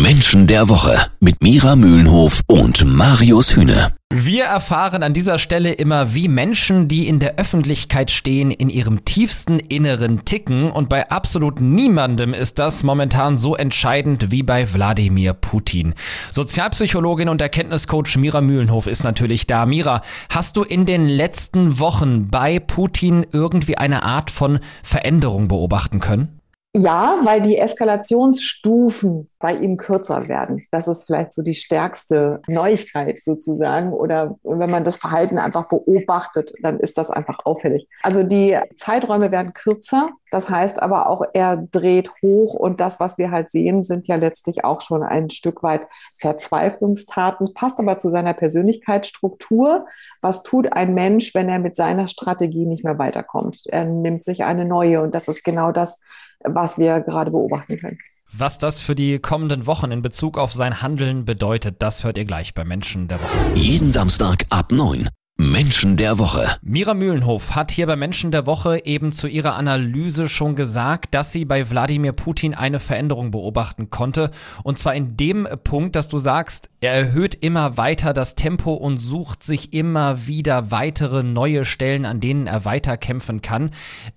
Menschen der Woche mit Mira Mühlenhof und Marius Hühne. Wir erfahren an dieser Stelle immer, wie Menschen, die in der Öffentlichkeit stehen, in ihrem tiefsten Inneren ticken. Und bei absolut niemandem ist das momentan so entscheidend wie bei Wladimir Putin. Sozialpsychologin und Erkenntniscoach Mira Mühlenhof ist natürlich da. Mira, hast du in den letzten Wochen bei Putin irgendwie eine Art von Veränderung beobachten können? Ja, weil die Eskalationsstufen bei ihm kürzer werden. Das ist vielleicht so die stärkste Neuigkeit sozusagen. Oder wenn man das Verhalten einfach beobachtet, dann ist das einfach auffällig. Also die Zeiträume werden kürzer. Das heißt aber auch, er dreht hoch. Und das, was wir halt sehen, sind ja letztlich auch schon ein Stück weit Verzweiflungstaten. Passt aber zu seiner Persönlichkeitsstruktur. Was tut ein Mensch, wenn er mit seiner Strategie nicht mehr weiterkommt? Er nimmt sich eine neue. Und das ist genau das, was wir gerade beobachten können. Was das für die kommenden Wochen in Bezug auf sein Handeln bedeutet, das hört ihr gleich bei Menschen der Woche. Jeden Samstag ab 9. Menschen der Woche. Mira Mühlenhof hat hier bei Menschen der Woche eben zu ihrer Analyse schon gesagt, dass sie bei Wladimir Putin eine Veränderung beobachten konnte. Und zwar in dem Punkt, dass du sagst, er erhöht immer weiter das Tempo und sucht sich immer wieder weitere neue Stellen, an denen er weiter kämpfen kann.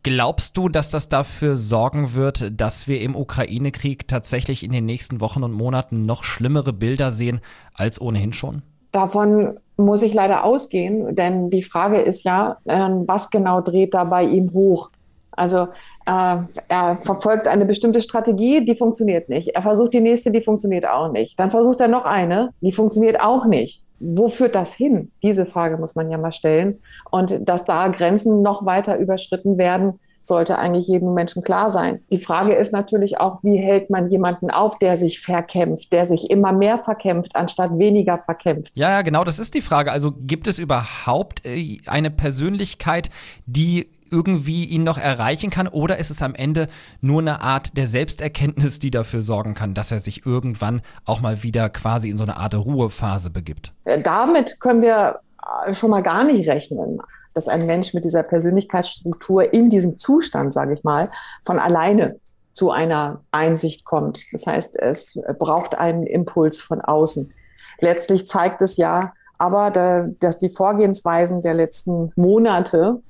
Glaubst du, dass das dafür sorgen wird, dass wir im Ukraine-Krieg tatsächlich in den nächsten Wochen und Monaten noch schlimmere Bilder sehen als ohnehin schon? Davon muss ich leider ausgehen, denn die Frage ist ja, äh, was genau dreht da bei ihm hoch? Also äh, er verfolgt eine bestimmte Strategie, die funktioniert nicht. Er versucht die nächste, die funktioniert auch nicht. Dann versucht er noch eine, die funktioniert auch nicht. Wo führt das hin? Diese Frage muss man ja mal stellen. Und dass da Grenzen noch weiter überschritten werden, sollte eigentlich jedem Menschen klar sein. Die Frage ist natürlich auch, wie hält man jemanden auf, der sich verkämpft, der sich immer mehr verkämpft, anstatt weniger verkämpft. Ja, ja, genau, das ist die Frage. Also gibt es überhaupt äh, eine Persönlichkeit, die irgendwie ihn noch erreichen kann? Oder ist es am Ende nur eine Art der Selbsterkenntnis, die dafür sorgen kann, dass er sich irgendwann auch mal wieder quasi in so eine Art Ruhephase begibt? Äh, damit können wir äh, schon mal gar nicht rechnen dass ein Mensch mit dieser Persönlichkeitsstruktur in diesem Zustand, sage ich mal, von alleine zu einer Einsicht kommt. Das heißt, es braucht einen Impuls von außen. Letztlich zeigt es ja aber, dass die Vorgehensweisen der letzten Monate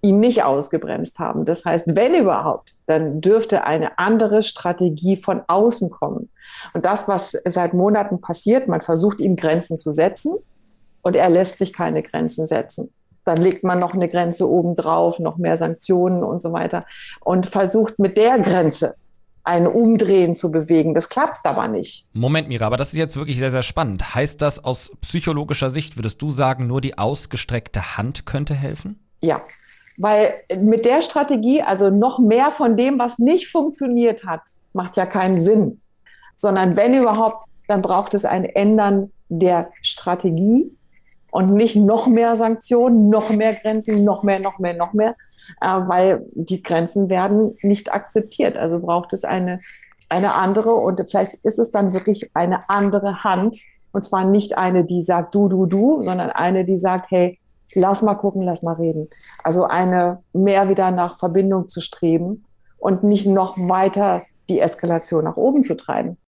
ihn nicht ausgebremst haben. Das heißt, wenn überhaupt, dann dürfte eine andere Strategie von außen kommen. Und das, was seit Monaten passiert, man versucht ihm Grenzen zu setzen und er lässt sich keine Grenzen setzen dann legt man noch eine Grenze obendrauf, noch mehr Sanktionen und so weiter und versucht mit der Grenze ein Umdrehen zu bewegen. Das klappt aber nicht. Moment, Mira, aber das ist jetzt wirklich sehr, sehr spannend. Heißt das aus psychologischer Sicht, würdest du sagen, nur die ausgestreckte Hand könnte helfen? Ja, weil mit der Strategie, also noch mehr von dem, was nicht funktioniert hat, macht ja keinen Sinn. Sondern wenn überhaupt, dann braucht es ein Ändern der Strategie und nicht noch mehr Sanktionen, noch mehr Grenzen, noch mehr, noch mehr, noch mehr, äh, weil die Grenzen werden nicht akzeptiert. Also braucht es eine, eine andere und vielleicht ist es dann wirklich eine andere Hand und zwar nicht eine, die sagt du, du, du, sondern eine, die sagt, hey, lass mal gucken, lass mal reden. Also eine mehr wieder nach Verbindung zu streben und nicht noch weiter die Eskalation nach oben zu treiben.